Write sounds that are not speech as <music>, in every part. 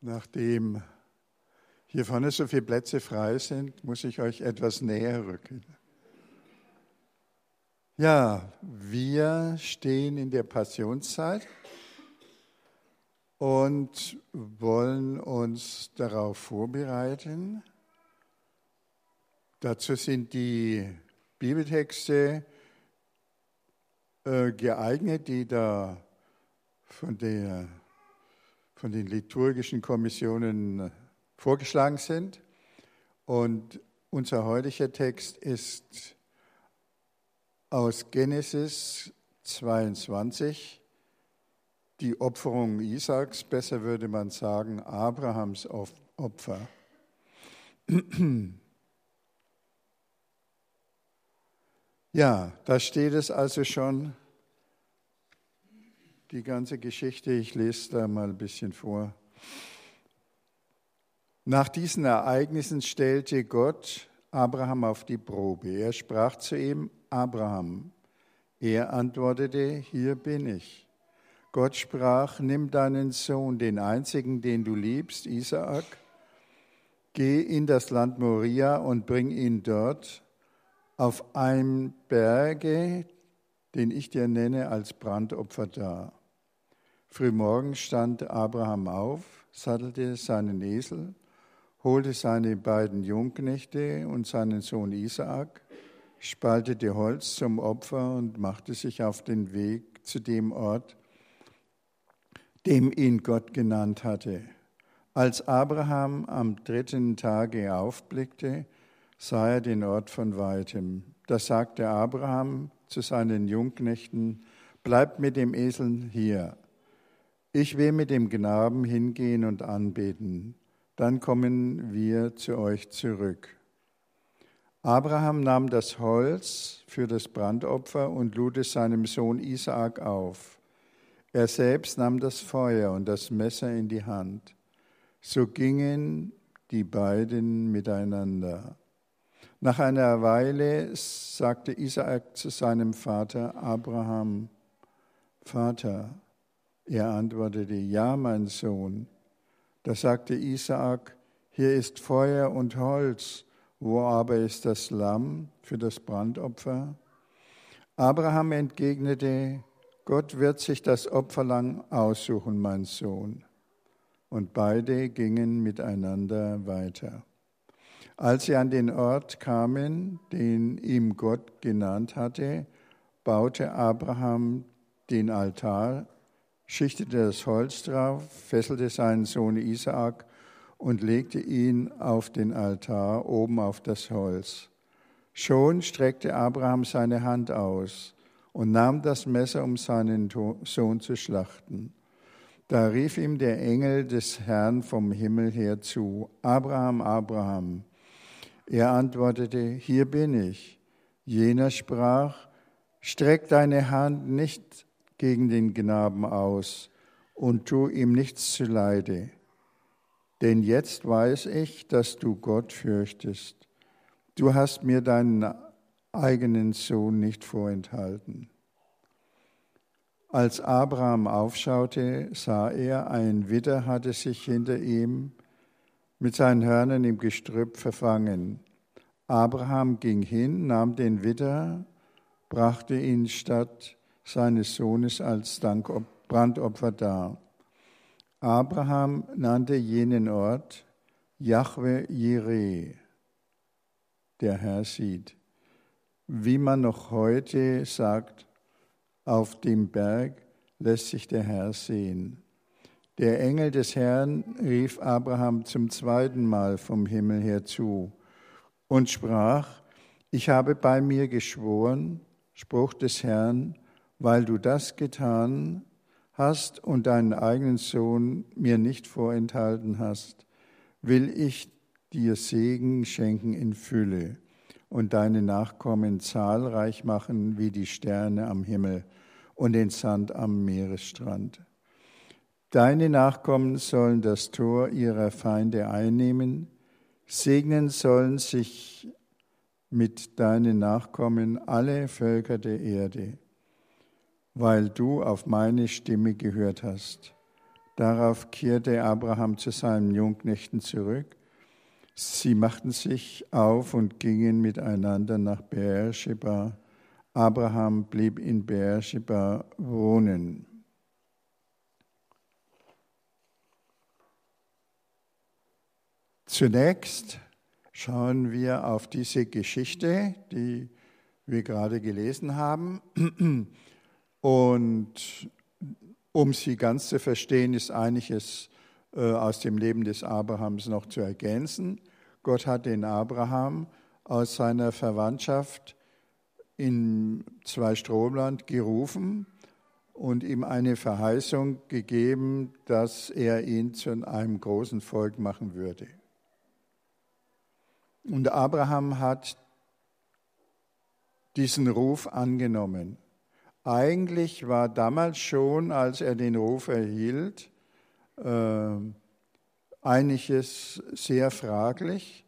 Nachdem hier vorne so viele Plätze frei sind, muss ich euch etwas näher rücken. Ja, wir stehen in der Passionszeit und wollen uns darauf vorbereiten. Dazu sind die Bibeltexte äh, geeignet, die da von, der, von den liturgischen Kommissionen vorgeschlagen sind. Und unser heutiger Text ist aus Genesis 22, die Opferung Isaaks, besser würde man sagen Abrahams Opfer. <clears throat> Ja, da steht es also schon, die ganze Geschichte. Ich lese da mal ein bisschen vor. Nach diesen Ereignissen stellte Gott Abraham auf die Probe. Er sprach zu ihm, Abraham. Er antwortete, hier bin ich. Gott sprach, nimm deinen Sohn, den einzigen, den du liebst, Isaak, geh in das Land Moria und bring ihn dort auf einem Berge, den ich dir nenne, als Brandopfer dar. Frühmorgen stand Abraham auf, sattelte seinen Esel, holte seine beiden Jungknechte und seinen Sohn Isaak, spaltete Holz zum Opfer und machte sich auf den Weg zu dem Ort, dem ihn Gott genannt hatte. Als Abraham am dritten Tage aufblickte, sah er den Ort von weitem. Da sagte Abraham zu seinen Jungknechten, bleibt mit dem Esel hier. Ich will mit dem Knaben hingehen und anbeten. Dann kommen wir zu euch zurück. Abraham nahm das Holz für das Brandopfer und lud es seinem Sohn Isaak auf. Er selbst nahm das Feuer und das Messer in die Hand. So gingen die beiden miteinander. Nach einer Weile sagte Isaak zu seinem Vater Abraham, Vater, er antwortete, ja, mein Sohn. Da sagte Isaak, hier ist Feuer und Holz, wo aber ist das Lamm für das Brandopfer? Abraham entgegnete, Gott wird sich das Opferlamm aussuchen, mein Sohn. Und beide gingen miteinander weiter. Als sie an den Ort kamen, den ihm Gott genannt hatte, baute Abraham den Altar, schichtete das Holz drauf, fesselte seinen Sohn Isaak und legte ihn auf den Altar oben auf das Holz. Schon streckte Abraham seine Hand aus und nahm das Messer, um seinen Sohn zu schlachten. Da rief ihm der Engel des Herrn vom Himmel her zu, Abraham, Abraham. Er antwortete, hier bin ich. Jener sprach, streck deine Hand nicht gegen den Knaben aus und tu ihm nichts zuleide. Denn jetzt weiß ich, dass du Gott fürchtest. Du hast mir deinen eigenen Sohn nicht vorenthalten. Als Abraham aufschaute, sah er, ein Widder hatte sich hinter ihm mit seinen Hörnern im Gestrüpp verfangen. Abraham ging hin, nahm den Widder, brachte ihn statt seines Sohnes als Brandopfer dar. Abraham nannte jenen Ort Jahwe Jireh, der Herr sieht. Wie man noch heute sagt, auf dem Berg lässt sich der Herr sehen. Der Engel des Herrn rief Abraham zum zweiten Mal vom Himmel her zu und sprach, ich habe bei mir geschworen, Spruch des Herrn, weil du das getan hast und deinen eigenen Sohn mir nicht vorenthalten hast, will ich dir Segen schenken in Fülle und deine Nachkommen zahlreich machen wie die Sterne am Himmel und den Sand am Meeresstrand. Deine Nachkommen sollen das Tor ihrer Feinde einnehmen, segnen sollen sich mit deinen Nachkommen alle Völker der Erde, weil du auf meine Stimme gehört hast. Darauf kehrte Abraham zu seinen Jungknechten zurück. Sie machten sich auf und gingen miteinander nach Beersheba. Abraham blieb in Beersheba wohnen. Zunächst schauen wir auf diese Geschichte, die wir gerade gelesen haben. Und um sie ganz zu verstehen, ist einiges äh, aus dem Leben des Abrahams noch zu ergänzen. Gott hat den Abraham aus seiner Verwandtschaft in Zweistromland gerufen und ihm eine Verheißung gegeben, dass er ihn zu einem großen Volk machen würde. Und Abraham hat diesen Ruf angenommen. Eigentlich war damals schon, als er den Ruf erhielt, äh, einiges sehr fraglich.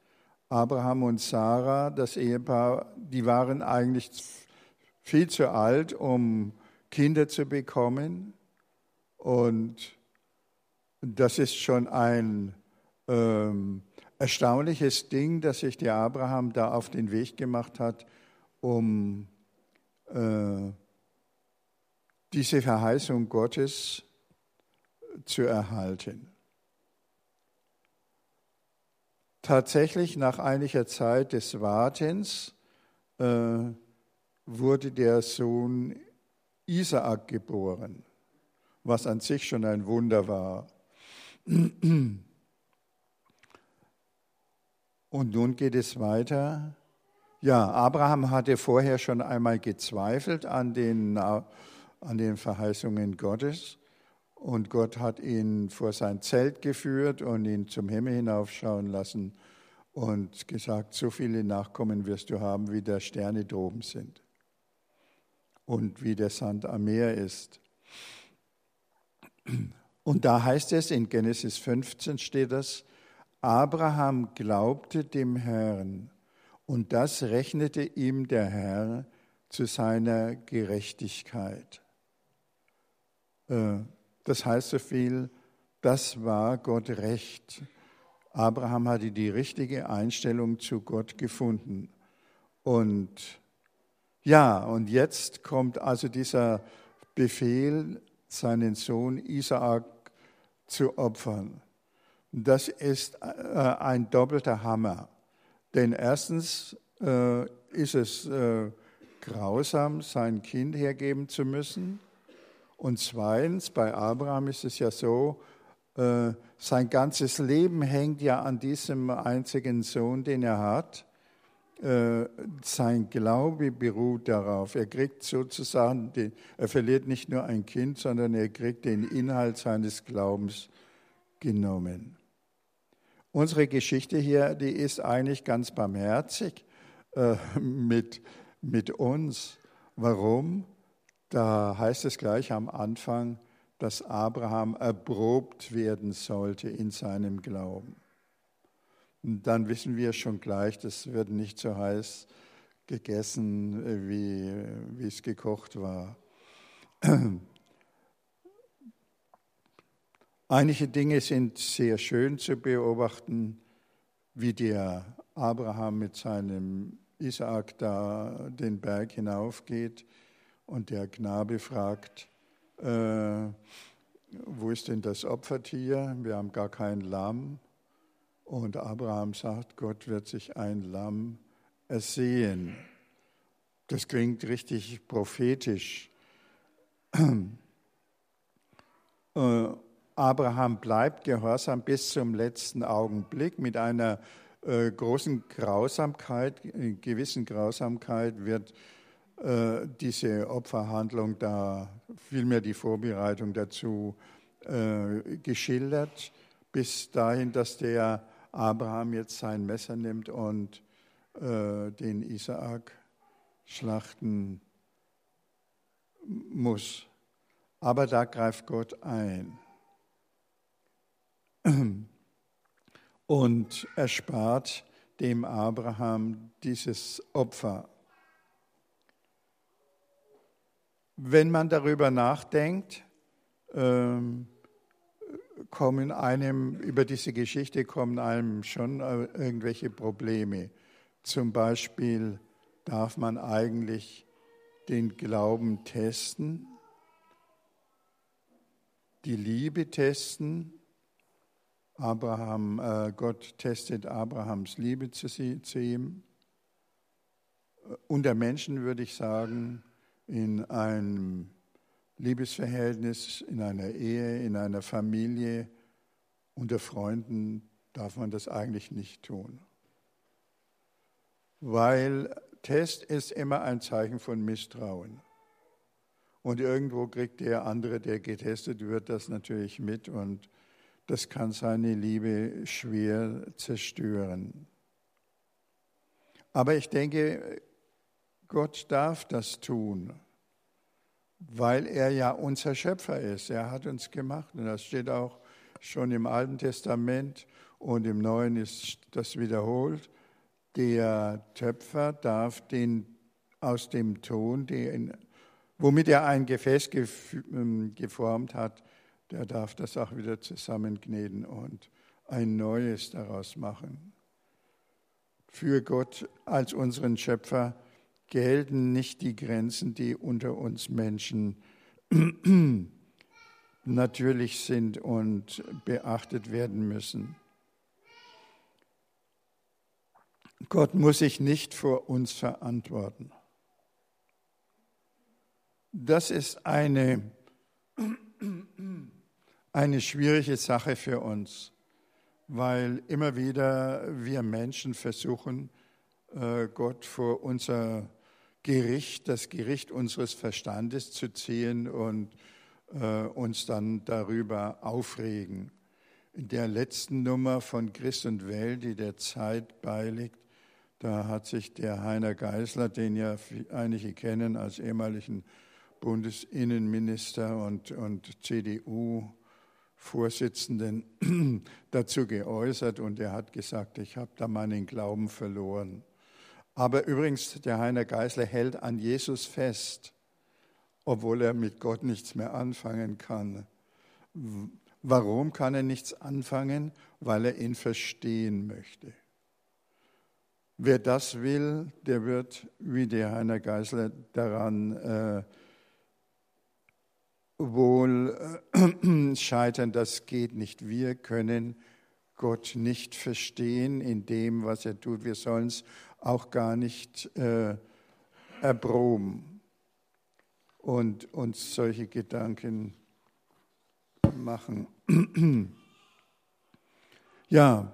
Abraham und Sarah, das Ehepaar, die waren eigentlich viel zu alt, um Kinder zu bekommen. Und das ist schon ein ähm, erstaunliches Ding, dass sich der Abraham da auf den Weg gemacht hat, um äh, diese Verheißung Gottes zu erhalten. Tatsächlich nach einiger Zeit des Wartens äh, wurde der Sohn Isaak geboren, was an sich schon ein Wunder war. Und nun geht es weiter. Ja, Abraham hatte vorher schon einmal gezweifelt an den an den Verheißungen Gottes. Und Gott hat ihn vor sein Zelt geführt und ihn zum Himmel hinaufschauen lassen und gesagt, so viele Nachkommen wirst du haben, wie der Sterne droben sind und wie der Sand am Meer ist. Und da heißt es, in Genesis 15 steht das, Abraham glaubte dem Herrn und das rechnete ihm der Herr zu seiner Gerechtigkeit. Äh, das heißt so viel, das war Gott recht. Abraham hatte die richtige Einstellung zu Gott gefunden. Und ja, und jetzt kommt also dieser Befehl, seinen Sohn Isaak zu opfern. Das ist äh, ein doppelter Hammer. Denn erstens äh, ist es grausam, sein Kind hergeben zu müssen. Und zweitens, bei Abraham ist es ja so, äh, sein ganzes Leben hängt ja an diesem einzigen Sohn, den er hat. Äh, sein Glaube beruht darauf. Er kriegt sozusagen, den, er verliert nicht nur ein Kind, sondern er kriegt den Inhalt seines Glaubens genommen. Unsere Geschichte hier, die ist eigentlich ganz barmherzig äh, <laughs> mit, mit uns. Warum? Da heißt es gleich am Anfang, dass Abraham erprobt werden sollte in seinem Glauben. Und dann wissen wir schon gleich, das wird nicht so heiß gegessen, wie, wie es gekocht war. Einige Dinge sind sehr schön zu beobachten, wie der Abraham mit seinem Isaak da den Berg hinaufgeht und der Knabe fragt, äh, wo ist denn das Opfertier? Wir haben gar kein Lamm. Und Abraham sagt, Gott wird sich ein Lamm ersehen. Das klingt richtig prophetisch. Äh, Abraham bleibt gehorsam bis zum letzten Augenblick. Mit einer äh, großen Grausamkeit, äh, gewissen Grausamkeit wird äh, diese Opferhandlung da, vielmehr die Vorbereitung dazu äh, geschildert, bis dahin, dass der Abraham jetzt sein Messer nimmt und äh, den Isaak schlachten muss. Aber da greift Gott ein und erspart dem Abraham dieses Opfer. Wenn man darüber nachdenkt, ähm, kommen einem, über diese Geschichte kommen einem schon äh, irgendwelche Probleme. Zum Beispiel darf man eigentlich den Glauben testen, die Liebe testen. Abraham, äh, Gott testet Abrahams Liebe zu, sie, zu ihm. Unter Menschen würde ich sagen, in einem Liebesverhältnis, in einer Ehe, in einer Familie, unter Freunden darf man das eigentlich nicht tun. Weil Test ist immer ein Zeichen von Misstrauen. Und irgendwo kriegt der andere, der getestet wird, das natürlich mit und das kann seine Liebe schwer zerstören. Aber ich denke, Gott darf das tun, weil er ja unser Schöpfer ist. Er hat uns gemacht und das steht auch schon im Alten Testament und im Neuen ist das wiederholt. Der Töpfer darf den aus dem Ton, den, womit er ein Gefäß ähm, geformt hat, der darf das auch wieder zusammenkneten und ein neues daraus machen. Für Gott als unseren Schöpfer gelten nicht die Grenzen, die unter uns Menschen <clears throat> natürlich sind und beachtet werden müssen. Gott muss sich nicht vor uns verantworten. Das ist eine, <clears throat> eine schwierige Sache für uns, weil immer wieder wir Menschen versuchen, äh, Gott vor unser Gericht, das Gericht unseres Verstandes zu ziehen und äh, uns dann darüber aufregen. In der letzten Nummer von Christ und Welt, die der Zeit beiliegt, da hat sich der Heiner Geisler, den ja einige kennen als ehemaligen Bundesinnenminister und, und CDU-Vorsitzenden, <clears throat> dazu geäußert und er hat gesagt, ich habe da meinen Glauben verloren. Aber übrigens, der Heiner Geisler hält an Jesus fest, obwohl er mit Gott nichts mehr anfangen kann. Warum kann er nichts anfangen? Weil er ihn verstehen möchte. Wer das will, der wird, wie der Heiner Geisler, daran äh, wohl äh, <clears throat> scheitern. Das geht nicht. Wir können Gott nicht verstehen in dem, was er tut. Wir sollen es auch gar nicht äh, erproben und uns solche Gedanken machen. <clears throat> ja,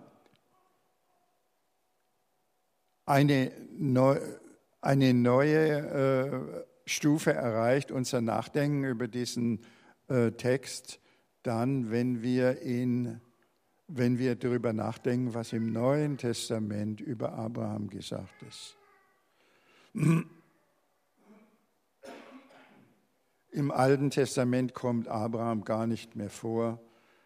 eine, neu, eine neue äh, Stufe erreicht unser Nachdenken über diesen äh, Text dann, wenn wir ihn wenn wir darüber nachdenken, was im Neuen Testament über Abraham gesagt ist. <clears throat> Im Alten Testament kommt Abraham gar nicht mehr vor.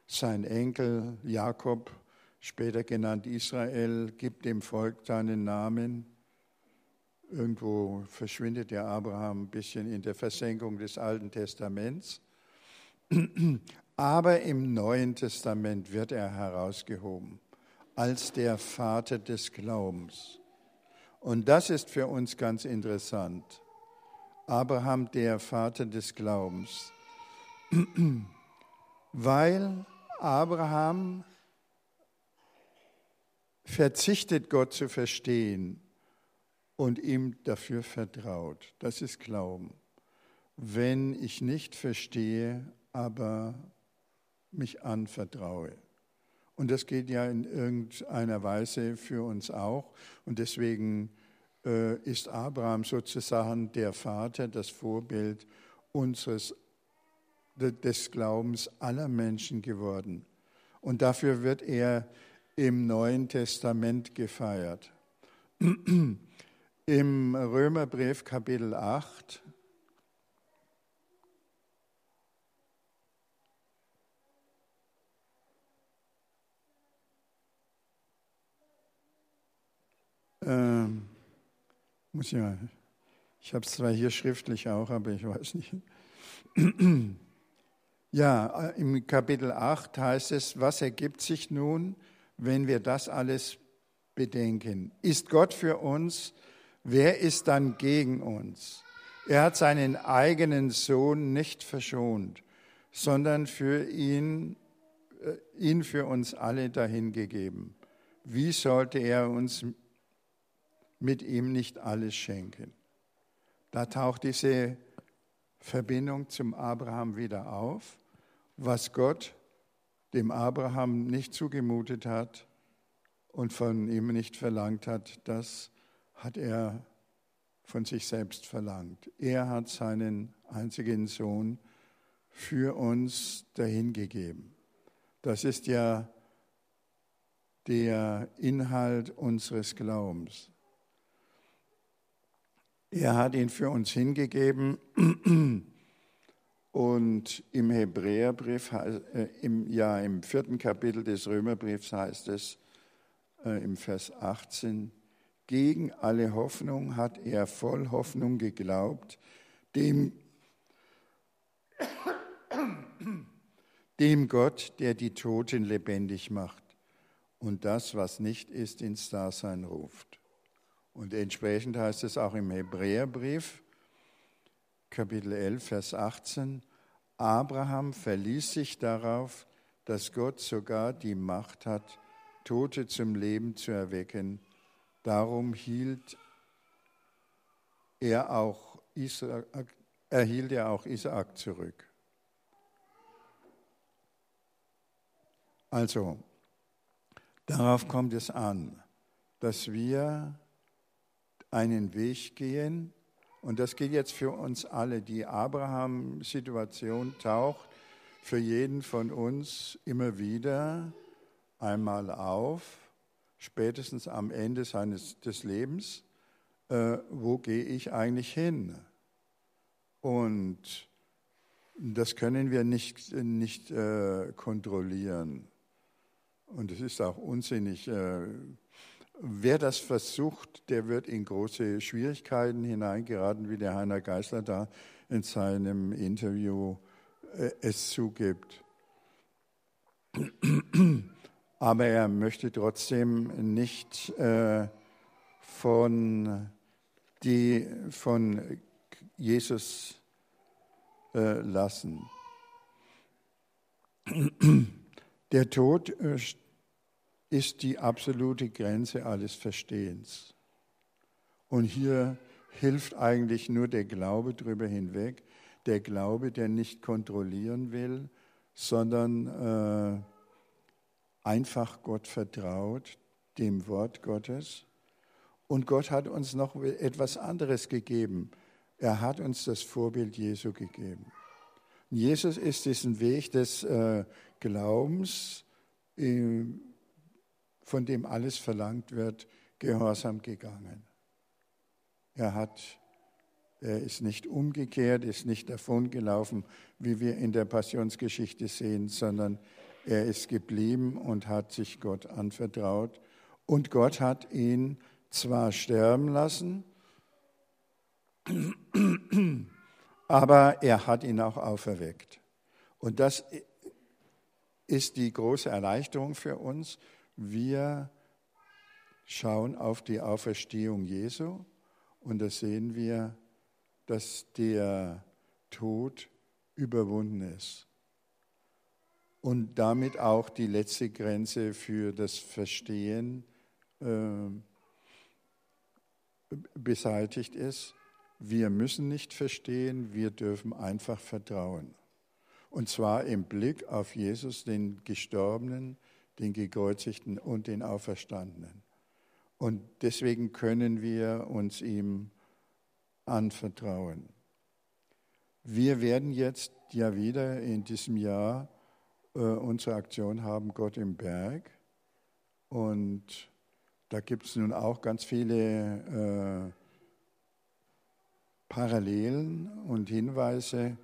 Sein Enkel Jakob, später genannt Israel, gibt dem Volk seinen Namen. Irgendwo verschwindet der Abraham ein bisschen in der Versenkung des Alten Testaments. <clears throat> Aber im Neuen Testament wird er herausgehoben als der Vater des Glaubens. Und das ist für uns ganz interessant. Abraham, der Vater des Glaubens. <clears throat> Weil Abraham verzichtet, Gott zu verstehen und ihm dafür vertraut. Das ist Glauben. Wenn ich nicht verstehe, aber mich anvertraue. Und das geht ja in irgendeiner Weise für uns auch. Und deswegen äh, ist Abraham sozusagen der Vater, das Vorbild unseres, des Glaubens aller Menschen geworden. Und dafür wird er im Neuen Testament gefeiert. <clears throat> Im Römerbrief Kapitel 8 Ähm, muss mal. Ich habe es zwar hier schriftlich auch, aber ich weiß nicht. <clears throat> Ja, äh, im Kapitel 8 heißt es, was ergibt sich nun, wenn wir das alles bedenken? Ist Gott für uns? Wer ist dann gegen uns? Er hat seinen eigenen Sohn nicht verschont, sondern für ihn, äh, ihn für uns alle dahingegeben. Wie sollte er uns mit ihm nicht alles schenken? Da taucht diese Verbindung zum Abraham wieder auf was Gott dem Abraham nicht zugemutet hat und von ihm nicht verlangt hat, das hat er von sich selbst verlangt. Er hat seinen einzigen Sohn für uns dahingegeben. Das ist ja der Inhalt unseres Glaubens. Er hat ihn für uns hingegeben und im Hebräerbrief, äh, ja, im vierten Kapitel des Römerbriefs heißt es äh, im Vers 18, gegen alle Hoffnung hat er voll Hoffnung geglaubt, dem, dem Gott, der die Toten lebendig macht und das, was nicht ist, ins Dasein ruft. Und entsprechend heißt es auch im Hebräerbrief, Kapitel 11, Vers 18, Abraham verließ sich darauf, dass Gott sogar die Macht hat, Tote zum Leben zu erwecken. Darum hielt er auch Isaak, erhielt er auch Isaak zurück. Also, darauf kommt es an, dass wir einen Weg gehen, und das gilt jetzt für uns alle. Die Abraham-Situation taucht für jeden von uns immer wieder einmal auf, spätestens am Ende seines, des Lebens. Äh, wo gehe ich eigentlich hin? Und das können wir nicht, nicht äh, kontrollieren. Und es ist auch unsinnig. Äh, Wer das versucht, der wird in große Schwierigkeiten hineingeraten, wie der Heiner Geisler da in seinem Interview äh, es zugibt. Aber er möchte trotzdem nicht äh, von, die, von Jesus äh, lassen. Der Tod ist die absolute Grenze alles Verstehens. Und hier hilft eigentlich nur der Glaube drüber hinweg, der Glaube, der nicht kontrollieren will, sondern äh, einfach Gott vertraut, dem Wort Gottes. Und Gott hat uns noch etwas anderes gegeben. Er hat uns das Vorbild Jesu gegeben. Jesus ist diesen Weg des äh, Glaubens äh, von dem alles verlangt wird, gehorsam gegangen. Er hat, er ist nicht umgekehrt, ist nicht davongelaufen, wie wir in der Passionsgeschichte sehen, sondern er ist geblieben und hat sich Gott anvertraut. Und Gott hat ihn zwar sterben lassen, <clears throat> aber er hat ihn auch auferweckt. Und das ist die große Erleichterung für uns, wir schauen auf die Auferstehung Jesu und da sehen wir, dass der Tod überwunden ist und damit auch die letzte Grenze für das Verstehen äh, beseitigt ist. Wir müssen nicht verstehen, wir dürfen einfach vertrauen. Und zwar im Blick auf Jesus, den Gestorbenen, den Gekreuzigten und den Auferstandenen. Und deswegen können wir uns ihm anvertrauen. Wir werden jetzt ja wieder in diesem Jahr äh, unsere Aktion haben, Gott im Berg. Und da gibt es nun auch ganz viele äh, Parallelen und Hinweise,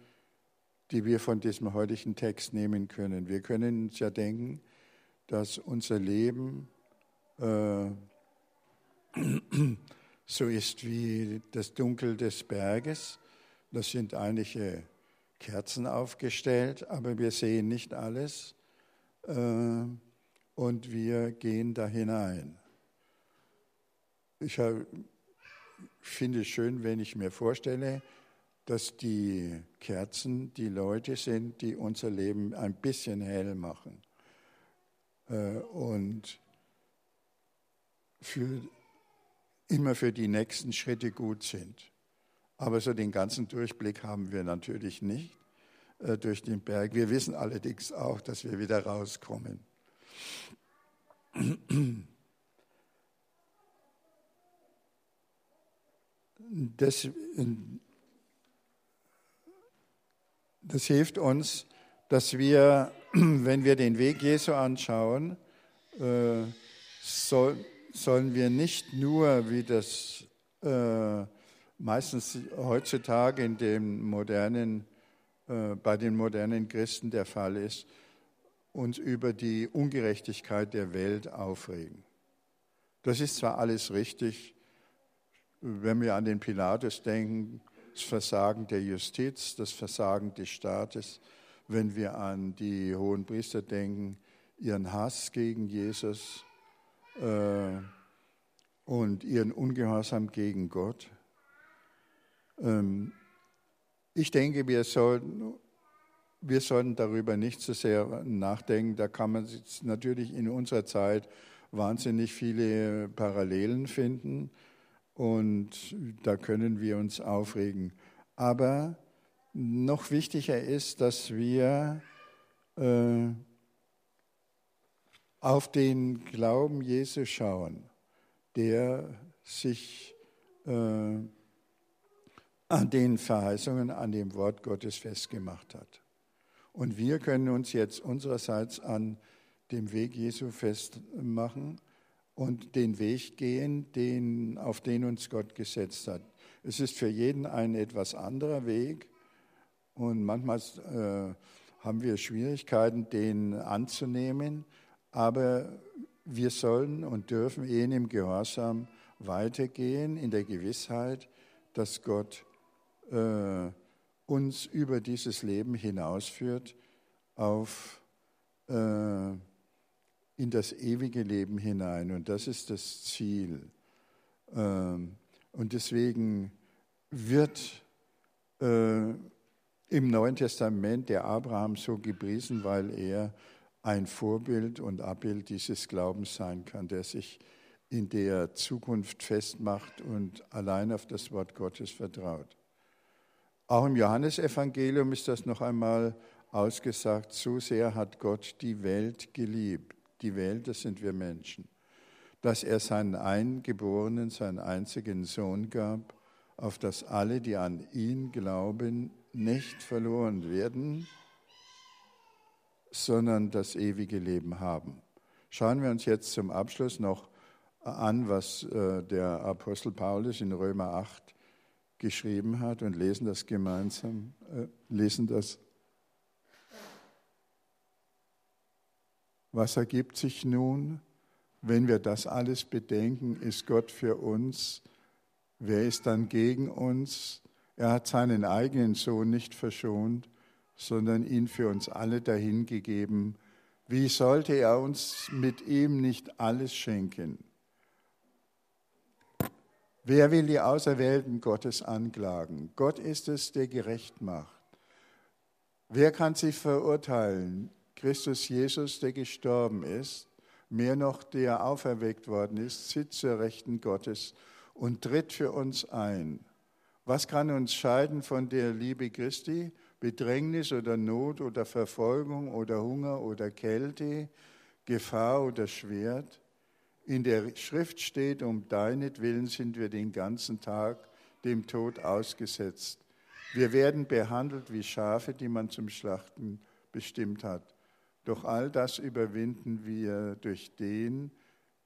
die wir von diesem heutigen Text nehmen können. Wir können uns ja denken, dass unser Leben äh, <clears throat> so ist wie das Dunkel des Berges. Das sind einige Kerzen aufgestellt, aber wir sehen nicht alles äh, und wir gehen da hinein. Ich finde es schön, wenn ich mir vorstelle, dass die Kerzen die Leute sind, die unser Leben ein bisschen hell machen und für, immer für die nächsten Schritte gut sind. Aber so den ganzen Durchblick haben wir natürlich nicht äh, durch den Berg. Wir wissen allerdings auch, dass wir wieder rauskommen. Das, das hilft uns, dass wir, <clears throat> wenn wir den Weg Jesu anschauen, äh, soll, sollen wir nicht nur, wie das äh, meistens heutzutage in dem modernen, äh, bei den modernen Christen der Fall ist, uns über die Ungerechtigkeit der Welt aufregen. Das ist zwar alles richtig, wenn wir an den Pilatus denken, das Versagen der Justiz, das Versagen des Staates, wenn wir an die hohen Priester denken, ihren Hass gegen Jesus äh, und ihren Ungehorsam gegen Gott. Ähm, ich denke, wir sollten, wir sollten darüber nicht so sehr nachdenken. Da kann man natürlich in unserer Zeit wahnsinnig viele Parallelen finden und da können wir uns aufregen. Aber noch wichtiger ist, dass wir äh, auf den Glauben Jesu schauen, der sich äh, an den Verheißungen, an dem Wort Gottes festgemacht hat. Und wir können uns jetzt unsererseits an dem Weg Jesu festmachen und den Weg gehen, den, auf den uns Gott gesetzt hat. Es ist für jeden ein etwas anderer Weg und manchmal äh, haben wir Schwierigkeiten, den anzunehmen, aber wir sollen und dürfen ihn im Gehorsam weitergehen, in der Gewissheit, dass Gott äh, uns über dieses Leben hinausführt auf äh, in das ewige Leben hinein. Und das ist das Ziel. Ähm, und deswegen wird äh, im Neuen Testament der Abraham so gepriesen, weil er ein Vorbild und Abbild dieses Glaubens sein kann, der sich in der Zukunft festmacht und allein auf das Wort Gottes vertraut. Auch im Johannesevangelium ist das noch einmal ausgesagt, so sehr hat Gott die Welt geliebt die Welt, das sind wir Menschen, dass er seinen Eingeborenen, seinen einzigen Sohn gab, auf dass alle, die an ihn glauben, nicht verloren werden, sondern das ewige Leben haben. Schauen wir uns jetzt zum Abschluss noch an, was äh, der Apostel Paulus in Römer 8 geschrieben hat und lesen das gemeinsam, äh, lesen das Was ergibt sich nun, wenn wir das alles bedenken? Ist Gott für uns? Wer ist dann gegen uns? Er hat seinen eigenen Sohn nicht verschont, sondern ihn für uns alle dahingegeben. Wie sollte er uns mit ihm nicht alles schenken? Wer will die Auserwählten Gottes anklagen? Gott ist es, der gerecht macht. Wer kann sie verurteilen? Christus Jesus, der gestorben ist, mehr noch der auferweckt worden ist, sitzt zur Rechten Gottes und tritt für uns ein. Was kann uns scheiden von der Liebe Christi? Bedrängnis oder Not oder Verfolgung oder Hunger oder Kälte, Gefahr oder Schwert? In der Schrift steht, um deinetwillen sind wir den ganzen Tag dem Tod ausgesetzt. Wir werden behandelt wie Schafe, die man zum Schlachten bestimmt hat. Doch all das überwinden wir durch den,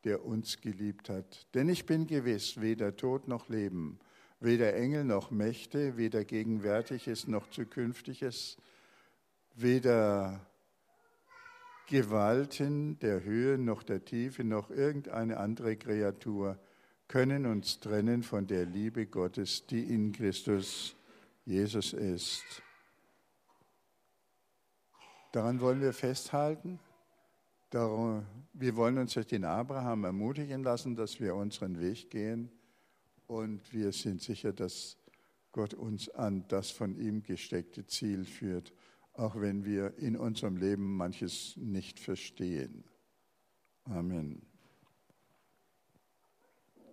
der uns geliebt hat. Denn ich bin gewiss, weder Tod noch Leben, weder Engel noch Mächte, weder Gegenwärtiges noch Zukünftiges, weder Gewalten der Höhe noch der Tiefe noch irgendeine andere Kreatur können uns trennen von der Liebe Gottes, die in Christus Jesus ist. Daran wollen wir festhalten. Wir wollen uns durch den Abraham ermutigen lassen, dass wir unseren Weg gehen. Und wir sind sicher, dass Gott uns an das von ihm gesteckte Ziel führt, auch wenn wir in unserem Leben manches nicht verstehen. Amen.